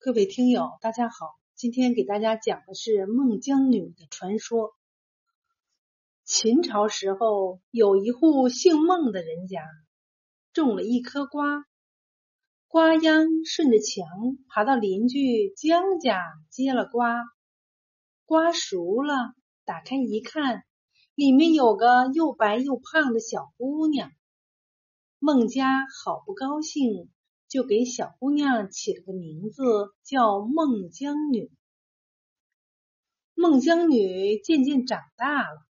各位听友，大家好，今天给大家讲的是孟姜女的传说。秦朝时候，有一户姓孟的人家，种了一颗瓜，瓜秧顺着墙爬到邻居姜家接了瓜，瓜熟了，打开一看，里面有个又白又胖的小姑娘。孟家好不高兴，就给小姑娘起了个名字，叫孟姜女。孟姜女渐渐长大了，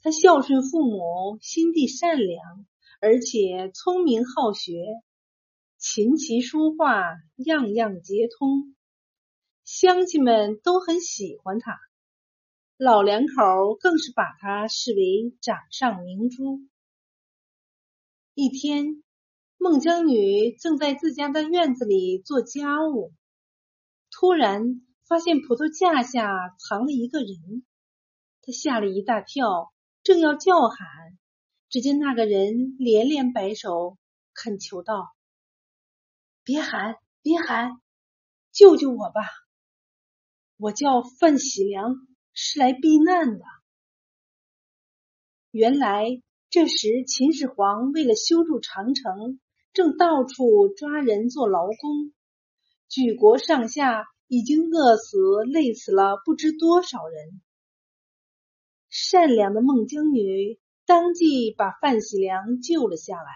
她孝顺父母，心地善良，而且聪明好学，琴棋书画样样皆通，乡亲们都很喜欢她，老两口更是把她视为掌上明珠。一天，孟姜女正在自家的院子里做家务，突然发现葡萄架下藏了一个人，她吓了一大跳，正要叫喊，只见那个人连连摆手，恳求道：“别喊，别喊，救救我吧！我叫范喜良，是来避难的。”原来。这时，秦始皇为了修筑长城，正到处抓人做劳工，举国上下已经饿死、累死了不知多少人。善良的孟姜女当即把范喜良救了下来。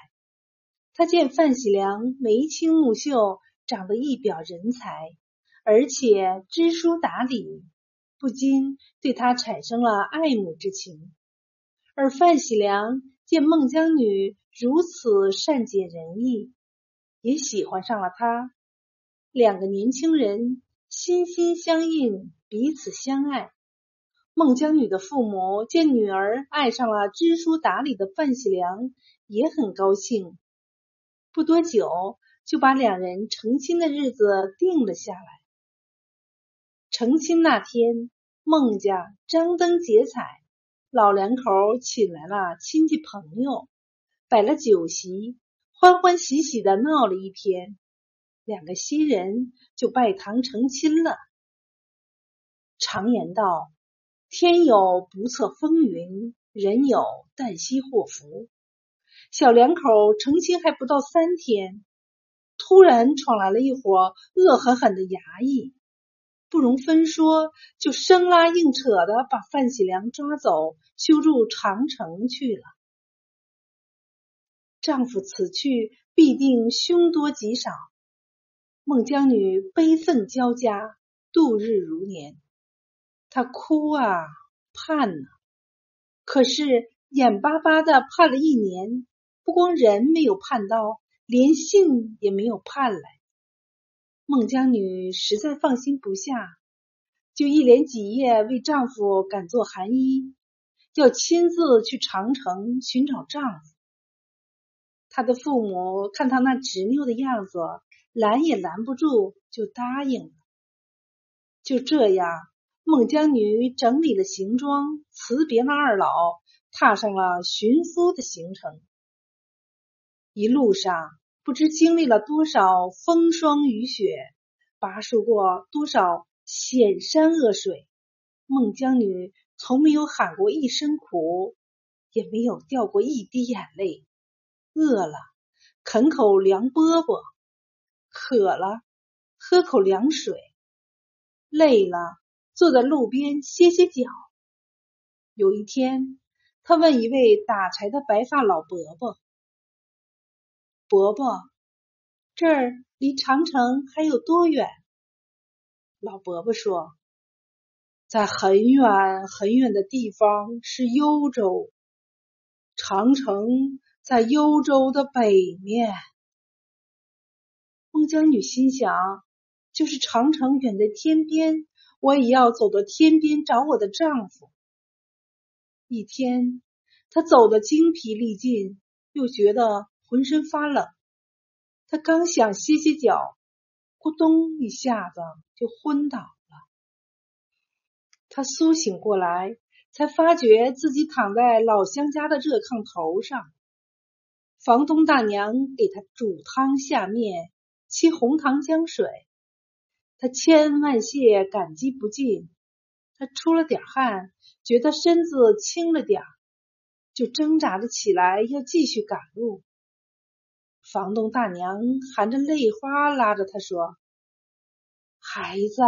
他见范喜良眉清目秀，长得一表人才，而且知书达理，不禁对他产生了爱慕之情。而范喜良见孟姜女如此善解人意，也喜欢上了他。两个年轻人心心相印，彼此相爱。孟姜女的父母见女儿爱上了知书达理的范喜良，也很高兴。不多久，就把两人成亲的日子定了下来。成亲那天，孟家张灯结彩。老两口请来了亲戚朋友，摆了酒席，欢欢喜喜的闹了一天。两个新人就拜堂成亲了。常言道：“天有不测风云，人有旦夕祸福。”小两口成亲还不到三天，突然闯来了一伙恶狠狠的衙役。不容分说，就生拉硬扯的把范喜良抓走，修筑长城去了。丈夫此去，必定凶多吉少。孟姜女悲愤交加，度日如年。她哭啊，盼呐，可是眼巴巴的盼了一年，不光人没有盼到，连信也没有盼来。孟姜女实在放心不下，就一连几夜为丈夫赶做寒衣，要亲自去长城寻找丈夫。他的父母看他那执拗的样子，拦也拦不住，就答应了。就这样，孟姜女整理了行装，辞别了二老，踏上了寻夫的行程。一路上。不知经历了多少风霜雨雪，跋涉过多少险山恶水，孟姜女从没有喊过一声苦，也没有掉过一滴眼泪。饿了，啃口凉饽饽；渴了，喝口凉水；累了，坐在路边歇歇脚。有一天，他问一位打柴的白发老伯伯。伯伯，这儿离长城还有多远？老伯伯说，在很远很远的地方是幽州，长城在幽州的北面。孟姜女心想，就是长城远在天边，我也要走到天边找我的丈夫。一天，她走得精疲力尽，又觉得。浑身发冷，他刚想歇歇脚，咕咚一下子就昏倒了。他苏醒过来，才发觉自己躺在老乡家的热炕头上，房东大娘给他煮汤下面，沏红糖姜水，他千恩万谢感激不尽。他出了点汗，觉得身子轻了点就挣扎着起来要继续赶路。房东大娘含着泪花拉着他说：“孩子，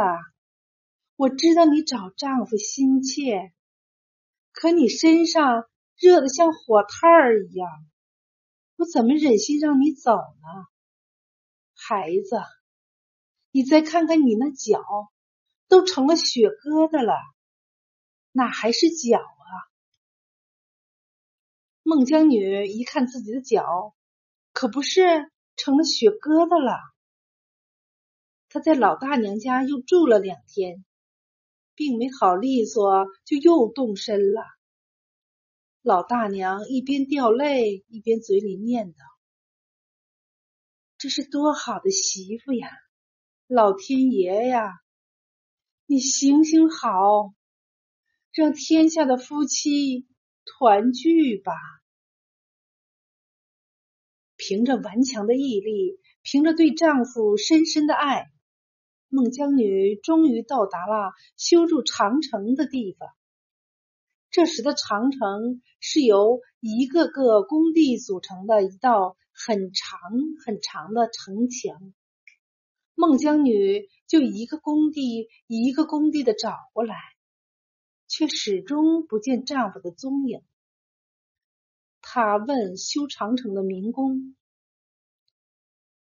我知道你找丈夫心切，可你身上热的像火炭儿一样，我怎么忍心让你走呢？孩子，你再看看你那脚，都成了血疙瘩了，哪还是脚啊？”孟姜女一看自己的脚。可不是成了血疙瘩了。她在老大娘家又住了两天，并没好利索，就又动身了。老大娘一边掉泪，一边嘴里念叨：“这是多好的媳妇呀！老天爷呀，你行行好，让天下的夫妻团聚吧。”凭着顽强的毅力，凭着对丈夫深深的爱，孟姜女终于到达了修筑长城的地方。这时的长城是由一个个工地组成的一道很长很长的城墙。孟姜女就一个工地一个工地的找过来，却始终不见丈夫的踪影。她问修长城的民工。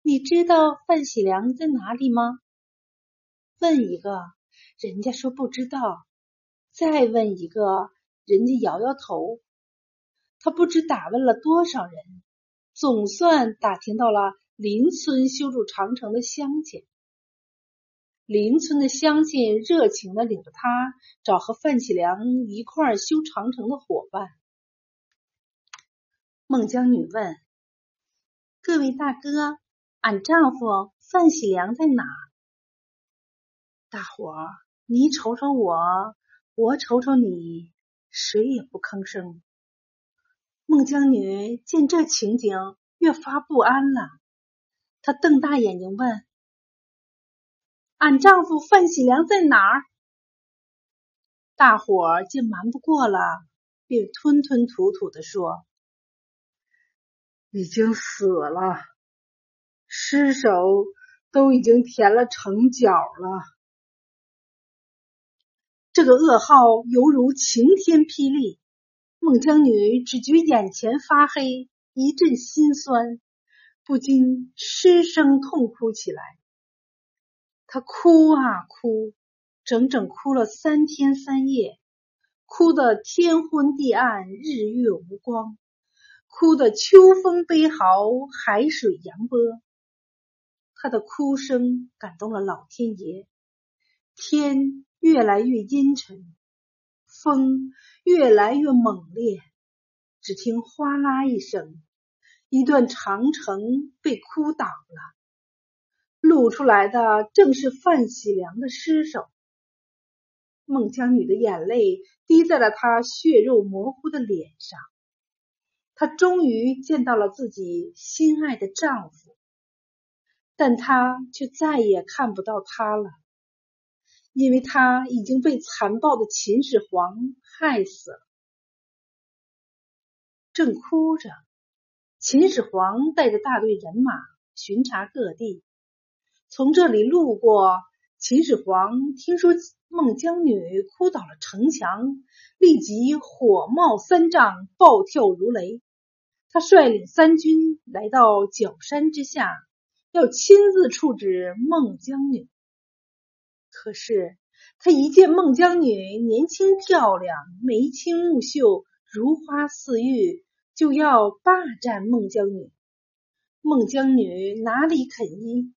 你知道范喜良在哪里吗？问一个，人家说不知道；再问一个，人家摇摇头。他不知打问了多少人，总算打听到了邻村修筑长城的乡亲。邻村的乡亲热情的领着他找和范喜良一块修长城的伙伴。孟姜女问：“各位大哥。”俺丈夫范喜良在哪？大伙儿，你瞅瞅我，我瞅瞅你，谁也不吭声。孟姜女见这情景，越发不安了。她瞪大眼睛问：“俺丈夫范喜良在哪儿？”大伙儿见瞒不过了，便吞吞吐吐的说：“已经死了。”尸首都已经填了城角了，这个噩耗犹如晴天霹雳。孟姜女只觉眼前发黑，一阵心酸，不禁失声痛哭起来。她哭啊哭，整整哭了三天三夜，哭得天昏地暗，日月无光，哭得秋风悲嚎，海水扬波。她的哭声感动了老天爷，天越来越阴沉，风越来越猛烈。只听哗啦一声，一段长城被哭倒了，露出来的正是范喜良的尸首。孟姜女的眼泪滴在了她血肉模糊的脸上，她终于见到了自己心爱的丈夫。但他却再也看不到他了，因为他已经被残暴的秦始皇害死了。正哭着，秦始皇带着大队人马巡查各地，从这里路过。秦始皇听说孟姜女哭倒了城墙，立即火冒三丈，暴跳如雷。他率领三军来到角山之下。要亲自处置孟姜女，可是他一见孟姜女年轻漂亮，眉清目秀，如花似玉，就要霸占孟姜女。孟姜女哪里肯依？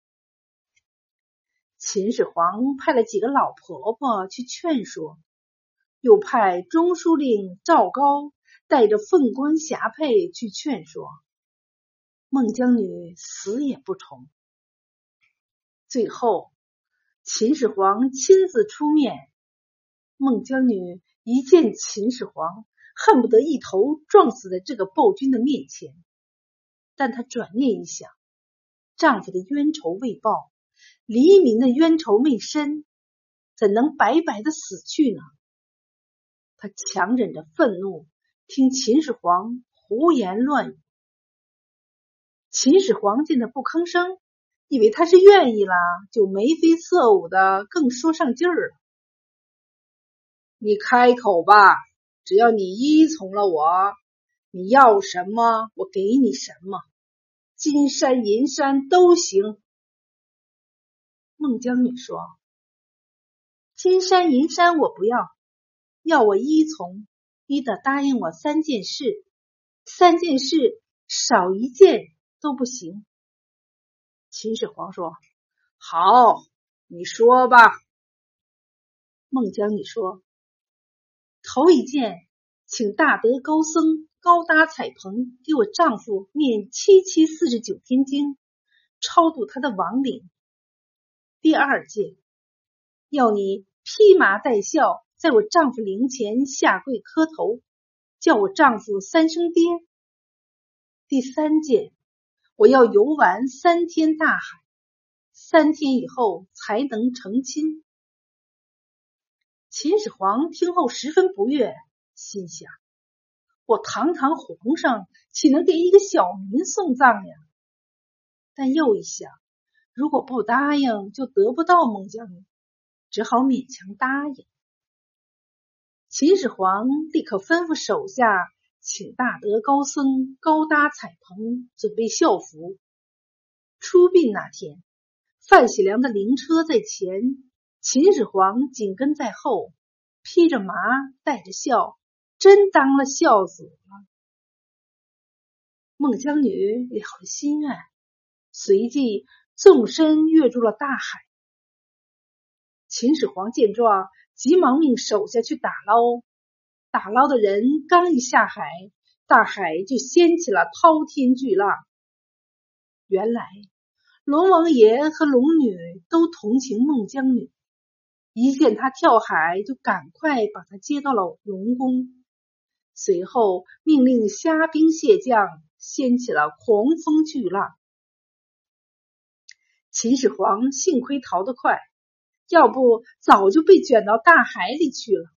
秦始皇派了几个老婆婆去劝说，又派中书令赵高带着凤冠霞帔去劝说。孟姜女死也不从。最后，秦始皇亲自出面。孟姜女一见秦始皇，恨不得一头撞死在这个暴君的面前。但她转念一想，丈夫的冤仇未报，黎民的冤仇未深，怎能白白的死去呢？他强忍着愤怒，听秦始皇胡言乱语。秦始皇见他不吭声，以为他是愿意了，就眉飞色舞的，更说上劲儿了。你开口吧，只要你依从了我，你要什么，我给你什么，金山银山都行。孟姜女说：“金山银山我不要，要我依从，你得答应我三件事，三件事少一件都不行。”秦始皇说：“好，你说吧。”孟姜女说。头一件，请大德高僧高搭彩棚给我丈夫念七七四十九天经，超度他的亡灵。第二件，要你披麻戴孝，在我丈夫灵前下跪磕头，叫我丈夫三声爹。第三件，我要游玩三天大海，三天以后才能成亲。秦始皇听后十分不悦，心想：“我堂堂皇上岂能给一个小民送葬呀？”但又一想，如果不答应，就得不到孟姜女，只好勉强答应。秦始皇立刻吩咐手下，请大德高僧高搭彩棚，准备孝服。出殡那天，范喜良的灵车在前。秦始皇紧跟在后，披着麻，带着孝，真当了孝子了。孟姜女了了心愿，随即纵身跃入了大海。秦始皇见状，急忙命手下去打捞。打捞的人刚一下海，大海就掀起了滔天巨浪。原来，龙王爷和龙女都同情孟姜女。一见他跳海，就赶快把他接到了龙宫。随后命令虾兵蟹将，掀起了狂风巨浪。秦始皇幸亏逃得快，要不早就被卷到大海里去了。